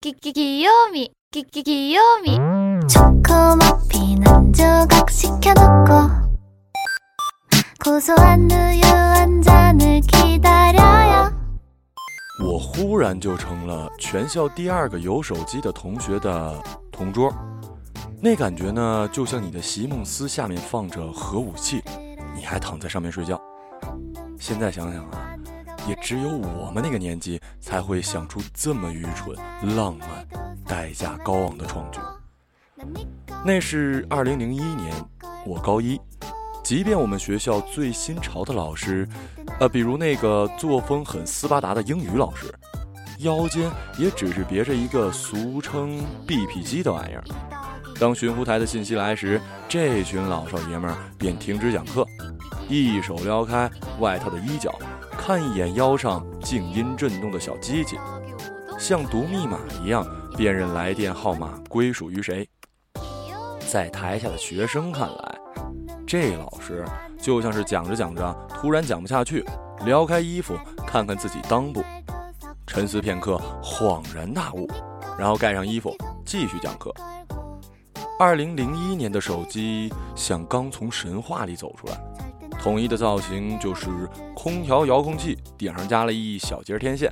귀귀귀요미귀귀귀요미 초코머핀한조각시켜놓고 고소한 우유 한 잔을 기다려요 我忽然就成了全校第二个有手机的同学的同桌，那感觉呢，就像你的席梦思下面放着核武器，你还躺在上面睡觉。现在想想啊， 也只有我们那个年纪才会想出这么愚蠢、浪漫、代价高昂的创举。那是二零零一年，我高一。即便我们学校最新潮的老师，呃，比如那个作风很斯巴达的英语老师，腰间也只是别着一个俗称 BP 机的玩意儿。当巡湖台的信息来时，这群老少爷们儿便停止讲课，一手撩开外套的衣角，看一眼腰上静音震动的小机器，像读密码一样辨认来电号码归属于谁。在台下的学生看来，这老师就像是讲着讲着，突然讲不下去，撩开衣服看看自己裆部，沉思片刻，恍然大悟，然后盖上衣服继续讲课。二零零一年的手机像刚从神话里走出来，统一的造型就是空调遥控器顶上加了一小节天线，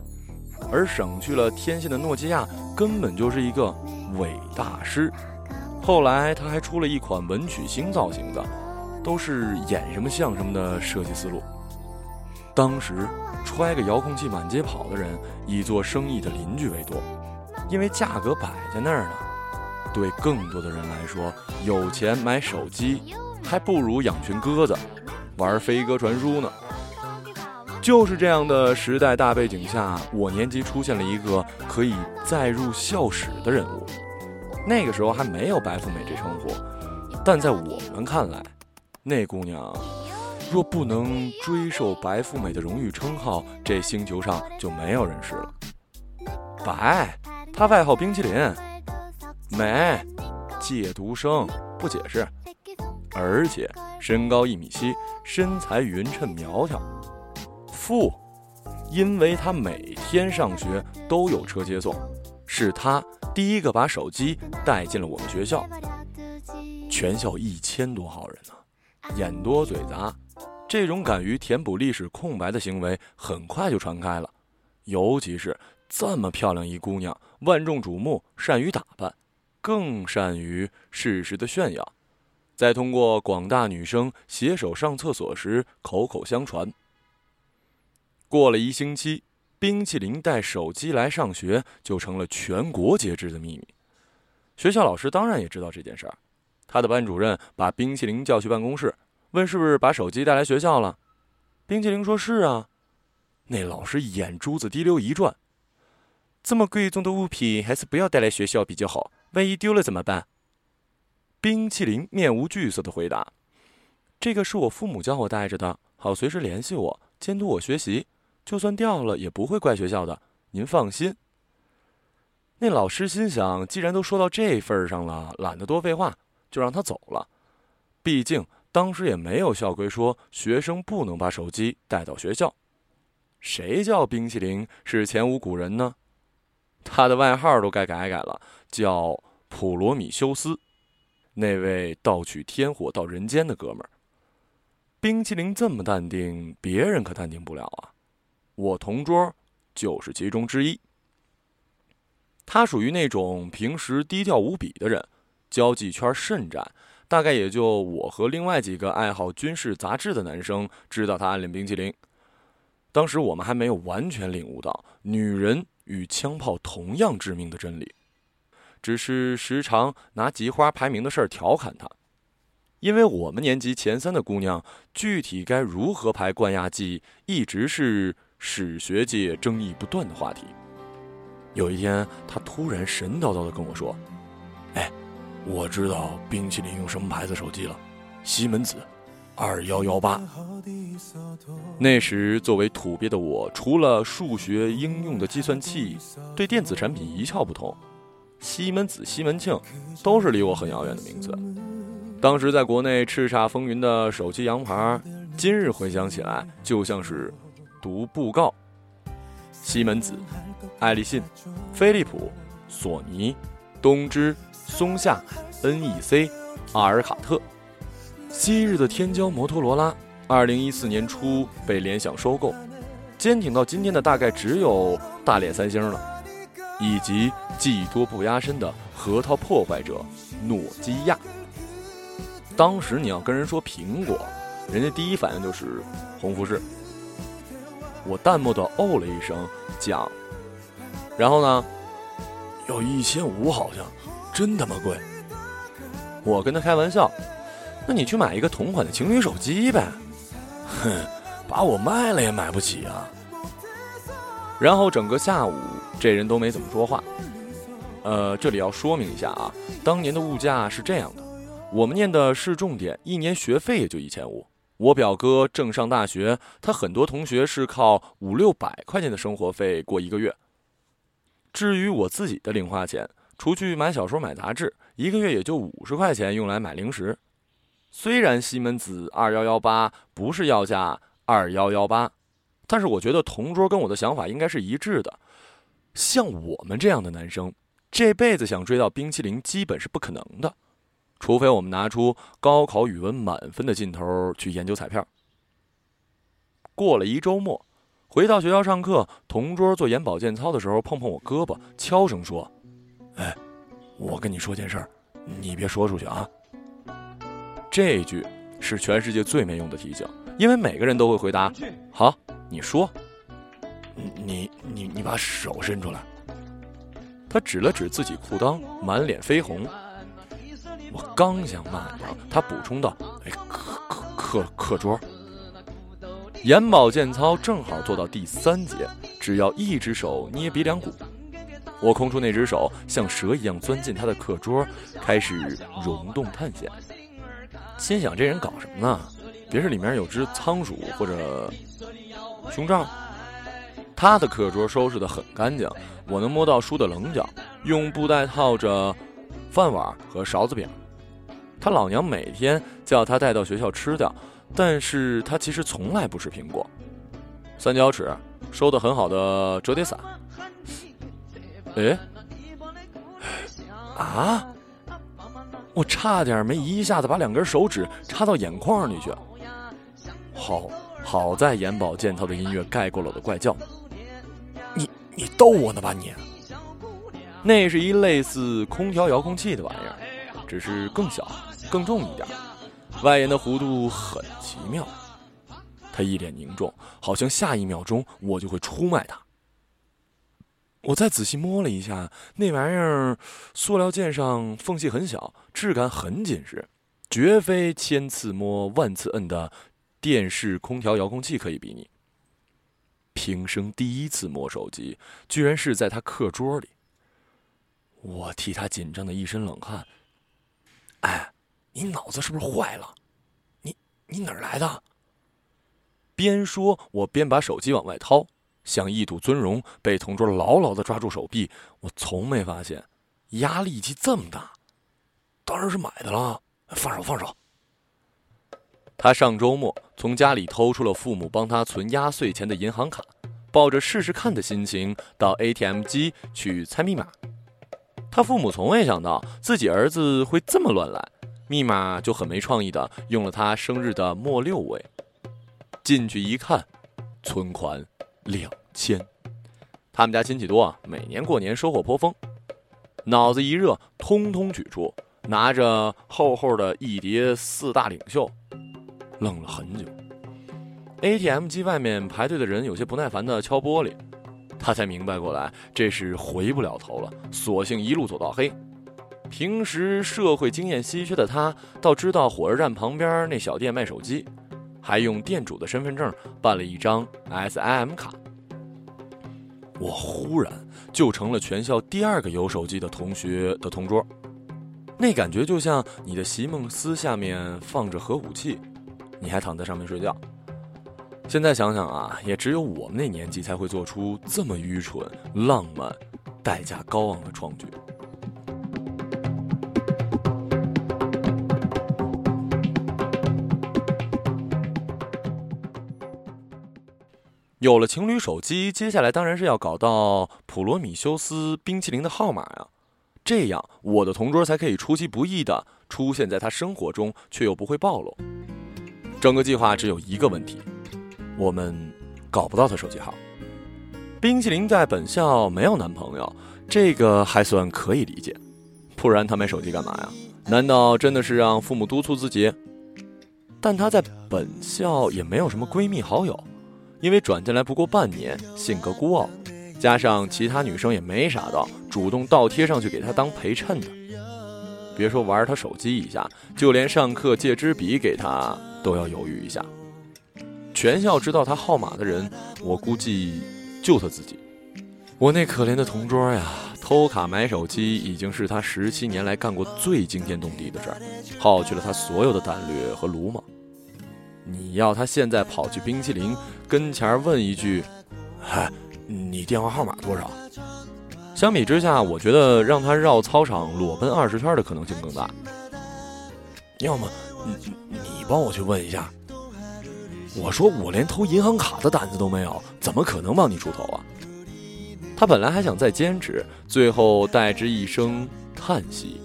而省去了天线的诺基亚根本就是一个伪大师。后来他还出了一款文曲星造型的。都是演什么像什么的设计思路。当时揣个遥控器满街跑的人，以做生意的邻居为多，因为价格摆在那儿呢。对更多的人来说，有钱买手机，还不如养群鸽子，玩飞鸽传书呢。就是这样的时代大背景下，我年级出现了一个可以载入校史的人物。那个时候还没有白富美这称呼，但在我们看来。那姑娘，若不能追受白富美的荣誉称号，这星球上就没有人是了。白，她外号冰淇淋。美，借读生，不解释。而且身高一米七，身材匀称苗条。富，因为他每天上学都有车接送，是他第一个把手机带进了我们学校。全校一千多号人呢。眼多嘴杂，这种敢于填补历史空白的行为很快就传开了。尤其是这么漂亮一姑娘，万众瞩目，善于打扮，更善于适时的炫耀，再通过广大女生携手上厕所时口口相传。过了一星期，冰淇淋带手机来上学就成了全国皆知的秘密。学校老师当然也知道这件事儿。他的班主任把冰淇淋叫去办公室，问是不是把手机带来学校了。冰淇淋说是啊。那老师眼珠子滴溜一转，这么贵重的物品还是不要带来学校比较好，万一丢了怎么办？冰淇淋面无惧色的回答：“这个是我父母教我带着的，好随时联系我，监督我学习。就算掉了也不会怪学校的，您放心。”那老师心想，既然都说到这份上了，懒得多废话。就让他走了，毕竟当时也没有校规说学生不能把手机带到学校。谁叫冰淇淋是前无古人呢？他的外号都该改改了，叫普罗米修斯，那位盗取天火到人间的哥们儿。冰淇淋这么淡定，别人可淡定不了啊！我同桌就是其中之一。他属于那种平时低调无比的人。交际圈甚窄，大概也就我和另外几个爱好军事杂志的男生知道他暗恋冰淇淋。当时我们还没有完全领悟到女人与枪炮同样致命的真理，只是时常拿吉花排名的事儿调侃他。因为我们年级前三的姑娘，具体该如何排冠亚季，一直是史学界争议不断的话题。有一天，他突然神叨叨的跟我说：“哎。”我知道冰淇淋用什么牌子手机了，西门子，二幺幺八。那时作为土鳖的我，除了数学应用的计算器，对电子产品一窍不通。西门子、西门庆，都是离我很遥远的名字。当时在国内叱咤风云的手机洋牌，今日回想起来，就像是读布告。西门子、爱立信、飞利浦、索尼、东芝、松下、NEC、阿尔卡特。昔日的天骄摩托罗拉，二零一四年初被联想收购，坚挺到今天的大概只有大连三星了，以及技多不压身的核桃破坏者诺基亚。当时你要跟人说苹果，人家第一反应就是红富士。我淡漠的哦了一声，讲，然后呢，要一千五好像，真他妈贵。我跟他开玩笑，那你去买一个同款的情侣手机呗。哼，把我卖了也买不起啊。然后整个下午这人都没怎么说话。呃，这里要说明一下啊，当年的物价是这样的。我们念的是重点，一年学费也就一千五。我表哥正上大学，他很多同学是靠五六百块钱的生活费过一个月。至于我自己的零花钱，除去买小说、买杂志，一个月也就五十块钱用来买零食。虽然西门子二幺幺八不是要价二幺幺八，但是我觉得同桌跟我的想法应该是一致的。像我们这样的男生，这辈子想追到冰淇淋基本是不可能的。除非我们拿出高考语文满分的劲头去研究彩票。过了一周末，回到学校上课，同桌做眼保健操的时候碰碰我胳膊，悄声说：“哎，我跟你说件事儿，你别说出去啊。”这句是全世界最没用的提醒，因为每个人都会回答：“好，你说。”你你你把手伸出来。他指了指自己裤裆，满脸绯红。我刚想骂娘，他补充道：“哎，课课课课桌，眼保健操正好做到第三节，只要一只手捏鼻梁骨。我空出那只手，像蛇一样钻进他的课桌，开始溶洞探险。心想这人搞什么呢？别是里面有只仓鼠或者胸罩？他的课桌收拾得很干净，我能摸到书的棱角，用布袋套着饭碗和勺子柄。”他老娘每天叫他带到学校吃掉，但是他其实从来不吃苹果。三角尺，收的很好的折叠伞。哎，啊！我差点没一下子把两根手指插到眼眶里去。好，好在眼保健操的音乐盖过了我的怪叫。逗我呢吧你？那是一类似空调遥控器的玩意儿，只是更小。更重一点，外沿的弧度很奇妙。他一脸凝重，好像下一秒钟我就会出卖他。我再仔细摸了一下，那玩意儿塑料件上缝隙很小，质感很紧实，绝非千次摸万次摁的电视空调遥控器可以比拟。平生第一次摸手机，居然是在他课桌里。我替他紧张的一身冷汗。哎。你脑子是不是坏了？你你哪儿来的？边说，我边把手机往外掏，想一睹尊容，被同桌牢牢的抓住手臂。我从没发现，压力气这么大。当然是买的了，放手放手。他上周末从家里偷出了父母帮他存压岁钱的银行卡，抱着试试看的心情到 ATM 机去猜密码。他父母从未想到自己儿子会这么乱来。密码就很没创意的用了他生日的末六位，进去一看，存款两千。他们家亲戚多啊，每年过年收获颇丰。脑子一热，通通取出，拿着厚厚的一叠四大领袖，愣了很久。ATM 机外面排队的人有些不耐烦的敲玻璃，他才明白过来，这是回不了头了，索性一路走到黑。平时社会经验稀缺的他，倒知道火车站旁边那小店卖手机，还用店主的身份证办了一张 SIM 卡。我忽然就成了全校第二个有手机的同学的同桌，那感觉就像你的席梦思下面放着核武器，你还躺在上面睡觉。现在想想啊，也只有我们那年纪才会做出这么愚蠢、浪漫、代价高昂的创举。有了情侣手机，接下来当然是要搞到普罗米修斯冰淇淋的号码呀，这样我的同桌才可以出其不意的出现在他生活中，却又不会暴露。整个计划只有一个问题，我们搞不到他手机号。冰淇淋在本校没有男朋友，这个还算可以理解，不然他买手机干嘛呀？难道真的是让父母督促自己？但他在本校也没有什么闺蜜好友。因为转进来不过半年，性格孤傲，加上其他女生也没傻到主动倒贴上去给他当陪衬的。别说玩他手机一下，就连上课借支笔给他都要犹豫一下。全校知道他号码的人，我估计就他自己。我那可怜的同桌呀，偷卡买手机已经是他十七年来干过最惊天动地的事儿，耗去了他所有的胆略和鲁莽。你要他现在跑去冰淇淋跟前问一句：“嗨，你电话号码多少？”相比之下，我觉得让他绕操场裸奔二十圈的可能性更大。要么，你你帮我去问一下。我说我连偷银行卡的胆子都没有，怎么可能帮你出头啊？他本来还想再坚持，最后带之一声叹息。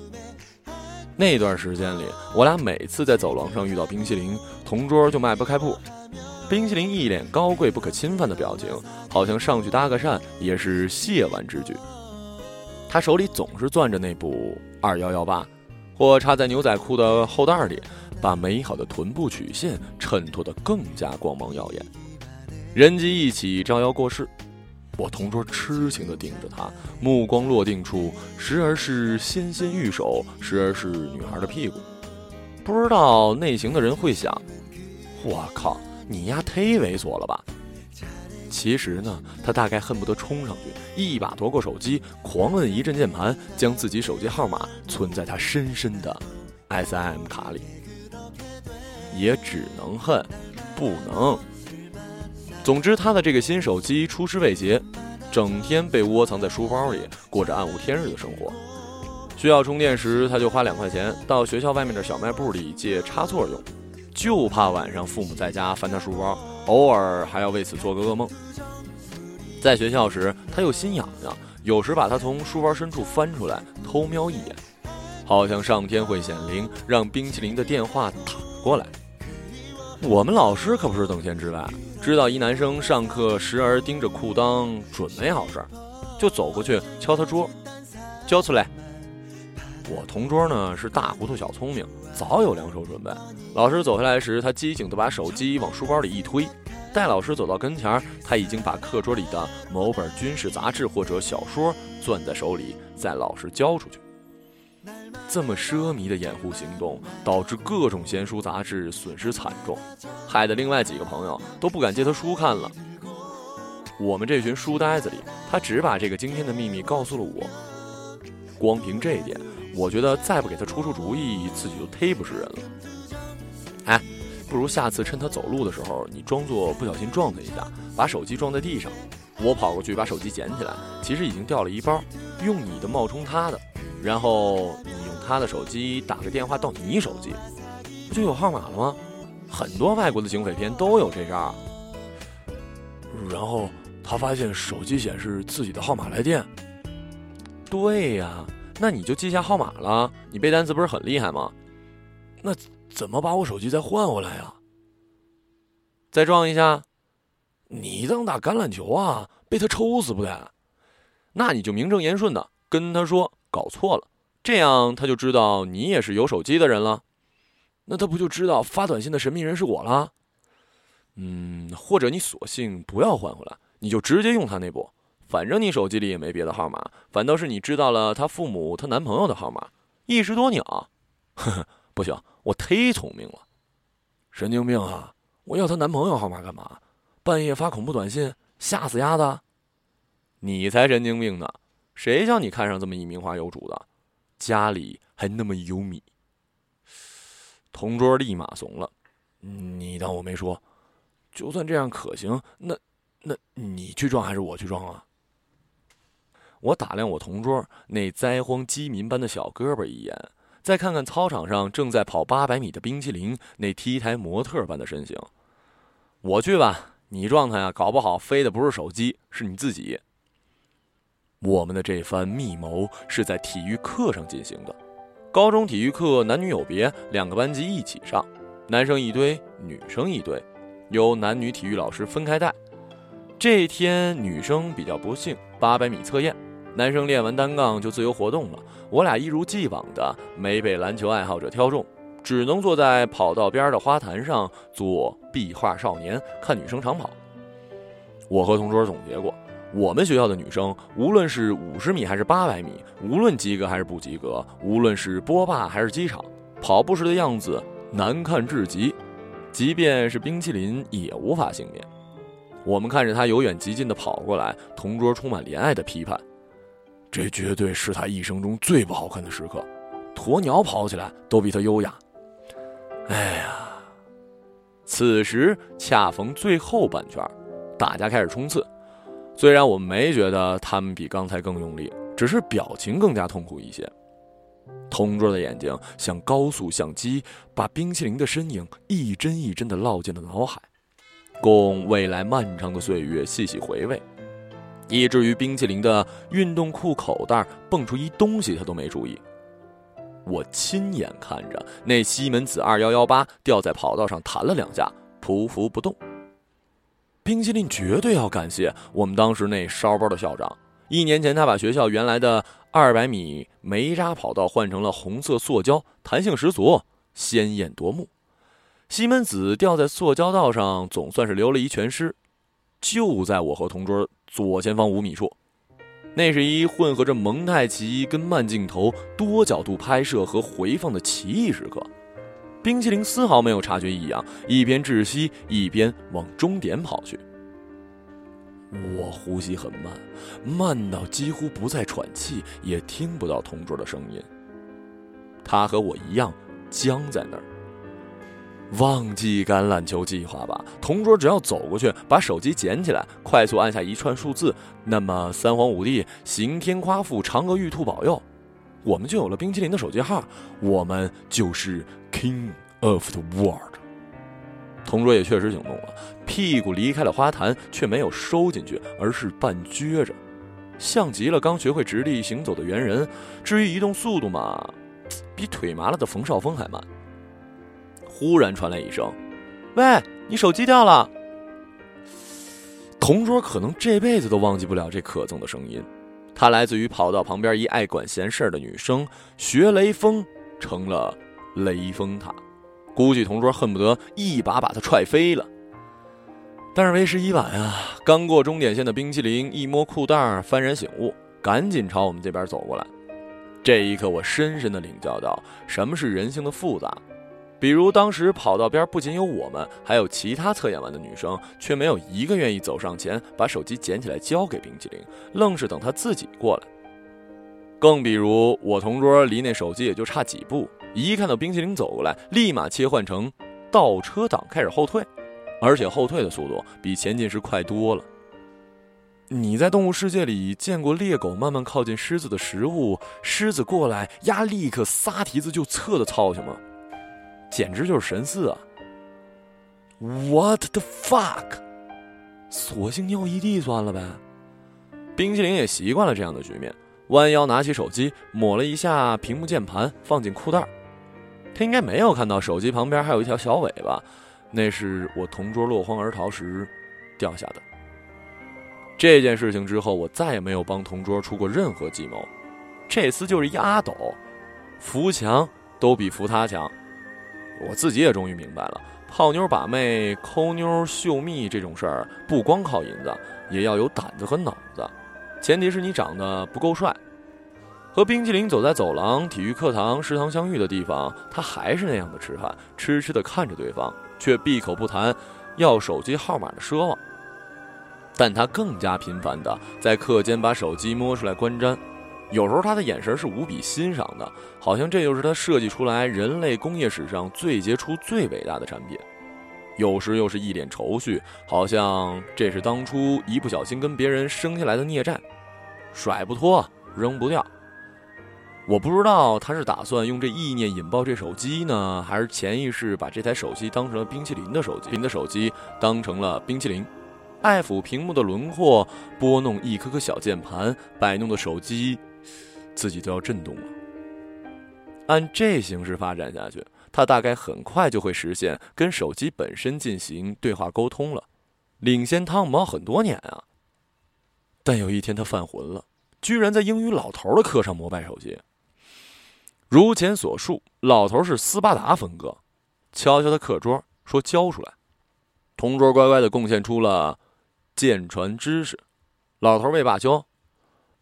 那段时间里，我俩每次在走廊上遇到冰淇淋，同桌就迈不开步。冰淇淋一脸高贵不可侵犯的表情，好像上去搭个讪也是亵玩之举。他手里总是攥着那部二幺幺八，或插在牛仔裤的后袋里，把美好的臀部曲线衬托得更加光芒耀眼。人机一起招摇过市。我同桌痴情地盯着他，目光落定处，时而是纤纤玉手，时而是女孩的屁股。不知道内行的人会想：我靠，你丫忒猥琐了吧？其实呢，他大概恨不得冲上去，一把夺过手机，狂摁一阵键盘，将自己手机号码存在他深深的 S I M 卡里。也只能恨，不能。总之，他的这个新手机出师未捷，整天被窝藏在书包里，过着暗无天日的生活。需要充电时，他就花两块钱到学校外面的小卖部里借插座用，就怕晚上父母在家翻他书包，偶尔还要为此做个噩梦。在学校时，他又心痒痒，有时把他从书包深处翻出来偷瞄一眼，好像上天会显灵，让冰淇淋的电话打过来。我们老师可不是等闲之辈。知道一男生上课时而盯着裤裆，准没好事，就走过去敲他桌，交出来。我同桌呢是大糊涂小聪明，早有两手准备。老师走下来时，他机警地把手机往书包里一推，待老师走到跟前，他已经把课桌里的某本军事杂志或者小说攥在手里，在老师交出去。这么奢靡的掩护行动，导致各种闲书杂志损失惨重，害得另外几个朋友都不敢借他书看了。我们这群书呆子里，他只把这个惊天的秘密告诉了我。光凭这一点，我觉得再不给他出出主意，自己就忒不是人了。哎，不如下次趁他走路的时候，你装作不小心撞他一下，把手机撞在地上，我跑过去把手机捡起来，其实已经掉了一包，用你的冒充他的。然后他的手机打个电话到你手机，不就有号码了吗？很多外国的警匪片都有这招。然后他发现手机显示自己的号码来电。对呀，那你就记下号码了。你背单词不是很厉害吗？那怎么把我手机再换回来呀？再撞一下。你当打橄榄球啊？被他抽死不得？那你就名正言顺的跟他说。搞错了，这样他就知道你也是有手机的人了，那他不就知道发短信的神秘人是我了？嗯，或者你索性不要换回来，你就直接用他那部，反正你手机里也没别的号码，反倒是你知道了他父母、他男朋友的号码，一石多鸟。呵呵，不行，我忒聪明了，神经病啊！我要她男朋友号码干嘛？半夜发恐怖短信吓死丫的？你才神经病呢！谁叫你看上这么一名花有主的，家里还那么有米？同桌立马怂了，你当我没说？就算这样可行，那那你去撞还是我去撞啊？我打量我同桌那灾荒饥民般的小胳膊一眼，再看看操场上正在跑八百米的冰淇淋那 T 台模特般的身形，我去吧，你撞他呀，搞不好飞的不是手机，是你自己。我们的这番密谋是在体育课上进行的。高中体育课男女有别，两个班级一起上，男生一堆，女生一堆，由男女体育老师分开带。这天女生比较不幸，八百米测验，男生练完单杠就自由活动了。我俩一如既往的没被篮球爱好者挑中，只能坐在跑道边的花坛上做壁画少年，看女生长跑。我和同桌总结过。我们学校的女生，无论是五十米还是八百米，无论及格还是不及格，无论是波霸还是机场，跑步时的样子难看至极，即便是冰淇淋也无法幸免。我们看着她由远及近的跑过来，同桌充满怜爱的批判：“这绝对是她一生中最不好看的时刻，鸵鸟跑起来都比她优雅。”哎呀，此时恰逢最后半圈，大家开始冲刺。虽然我没觉得他们比刚才更用力，只是表情更加痛苦一些。同桌的眼睛像高速相机，把冰淇淋的身影一帧一帧地烙进了脑海，供未来漫长的岁月细细回味。以至于冰淇淋的运动裤口袋蹦出一东西，他都没注意。我亲眼看着那西门子二幺幺八掉在跑道上弹了两下，匍匐不动。冰淇淋绝对要感谢我们当时那烧包的校长。一年前，他把学校原来的二百米煤渣跑道换成了红色塑胶，弹性十足，鲜艳夺目。西门子掉在塑胶道上，总算是留了一全尸。就在我和同桌左前方五米处，那是一混合着蒙太奇跟慢镜头、多角度拍摄和回放的奇异时刻。冰淇淋丝毫没有察觉异样，一边窒息一边往终点跑去。我呼吸很慢，慢到几乎不再喘气，也听不到同桌的声音。他和我一样僵在那儿。忘记橄榄球计划吧，同桌只要走过去，把手机捡起来，快速按下一串数字，那么三皇五帝、刑天夸父、嫦娥玉兔保佑。我们就有了冰淇淋的手机号，我们就是 King of the World。同桌也确实行动了，屁股离开了花坛，却没有收进去，而是半撅着，像极了刚学会直立行走的猿人。至于移动速度嘛，比腿麻了的冯绍峰还慢。忽然传来一声：“喂，你手机掉了。”同桌可能这辈子都忘记不了这可憎的声音。他来自于跑道旁边一爱管闲事的女生，学雷锋成了雷峰塔，估计同桌恨不得一把把他踹飞了。但是为时已晚啊！刚过终点线的冰淇淋一摸裤带儿，幡然醒悟，赶紧朝我们这边走过来。这一刻，我深深的领教到什么是人性的复杂。比如当时跑道边不仅有我们，还有其他测验完的女生，却没有一个愿意走上前把手机捡起来交给冰淇淋，愣是等他自己过来。更比如我同桌离那手机也就差几步，一看到冰淇淋走过来，立马切换成倒车档开始后退，而且后退的速度比前进时快多了。你在动物世界里见过猎狗慢慢靠近狮子的食物，狮子过来鸭立刻撒蹄子就侧的操性吗？简直就是神似啊！What the fuck？索性尿一地算了呗。冰淇淋也习惯了这样的局面，弯腰拿起手机，抹了一下屏幕键盘，放进裤袋。他应该没有看到手机旁边还有一条小尾巴，那是我同桌落荒而逃时掉下的。这件事情之后，我再也没有帮同桌出过任何计谋。这厮就是一阿斗，扶墙都比扶他强。我自己也终于明白了，泡妞把妹、抠妞秀蜜这种事儿，不光靠银子，也要有胆子和脑子。前提是你长得不够帅。和冰淇淋走在走廊、体育课堂、食堂相遇的地方，他还是那样的痴汉，痴痴地看着对方，却闭口不谈要手机号码的奢望。但他更加频繁地在课间把手机摸出来观瞻。有时候他的眼神是无比欣赏的，好像这就是他设计出来人类工业史上最杰出、最伟大的产品；有时又是一脸愁绪，好像这是当初一不小心跟别人生下来的孽债，甩不脱，扔不掉。我不知道他是打算用这意念引爆这手机呢，还是潜意识把这台手机当成了冰淇淋的手机，您的手机当成了冰淇淋，爱抚屏幕的轮廓，拨弄一颗颗小键盘，摆弄的手机，自己都要震动了。按这形势发展下去，他大概很快就会实现跟手机本身进行对话沟通了，领先汤姆猫很多年啊。但有一天他犯浑了，居然在英语老头的课上膜拜手机。如前所述，老头是斯巴达风格，敲敲他课桌说：“交出来。”同桌乖乖的贡献出了舰船知识。老头未罢休，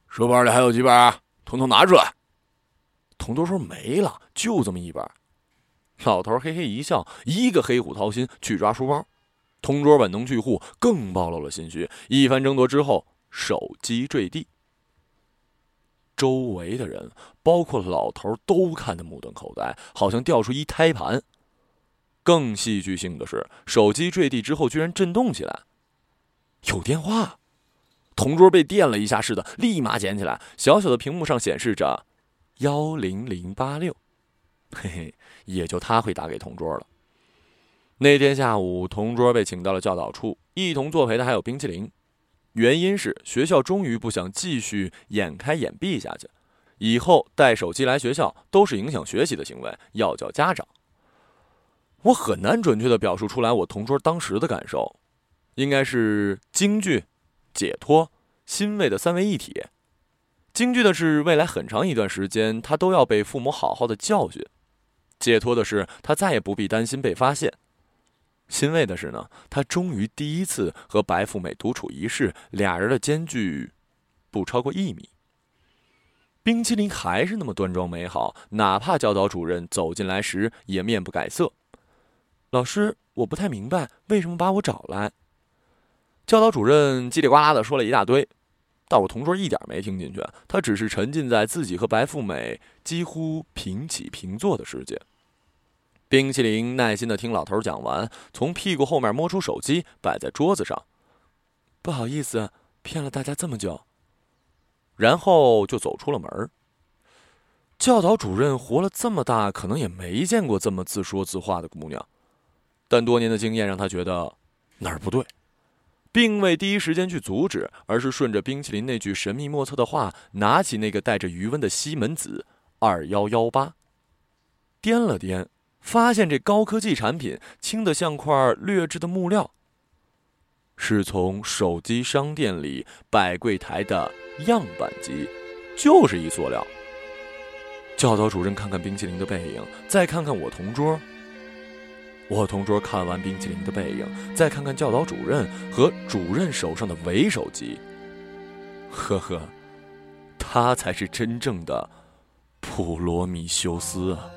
书包里还有几本啊？统统拿出来。同桌说：“没了，就这么一本。”老头嘿嘿一笑，一个黑虎掏心去抓书包。同桌本能巨户更暴露了心虚。一番争夺之后，手机坠地。周围的人，包括老头，都看得目瞪口呆，好像掉出一胎盘。更戏剧性的是，手机坠地之后居然震动起来，有电话。同桌被电了一下似的，立马捡起来，小小的屏幕上显示着。幺零零八六，嘿嘿，也就他会打给同桌了。那天下午，同桌被请到了教导处，一同作陪的还有冰淇淋。原因是学校终于不想继续眼开眼闭下去，以后带手机来学校都是影响学习的行为，要叫家长。我很难准确的表述出来我同桌当时的感受，应该是惊惧、解脱、欣慰的三位一体。惊惧的是，未来很长一段时间，他都要被父母好好的教训；解脱的是，他再也不必担心被发现；欣慰的是呢，他终于第一次和白富美独处一室，俩人的间距不超过一米。冰淇淋还是那么端庄美好，哪怕教导主任走进来时也面不改色。老师，我不太明白为什么把我找来。教导主任叽里呱啦的说了一大堆。但我同桌一点没听进去，他只是沉浸在自己和白富美几乎平起平坐的世界。冰淇淋耐心的听老头讲完，从屁股后面摸出手机，摆在桌子上。不好意思，骗了大家这么久。然后就走出了门。教导主任活了这么大，可能也没见过这么自说自话的姑娘，但多年的经验让他觉得哪儿不对。并未第一时间去阻止，而是顺着冰淇淋那句神秘莫测的话，拿起那个带着余温的西门子二幺幺八，掂了掂，发现这高科技产品轻得像块劣质的木料，是从手机商店里摆柜台的样板机，就是一塑料。教导主任看看冰淇淋的背影，再看看我同桌。我同桌看完冰淇淋的背影，再看看教导主任和主任手上的伪手机，呵呵，他才是真正的普罗米修斯啊。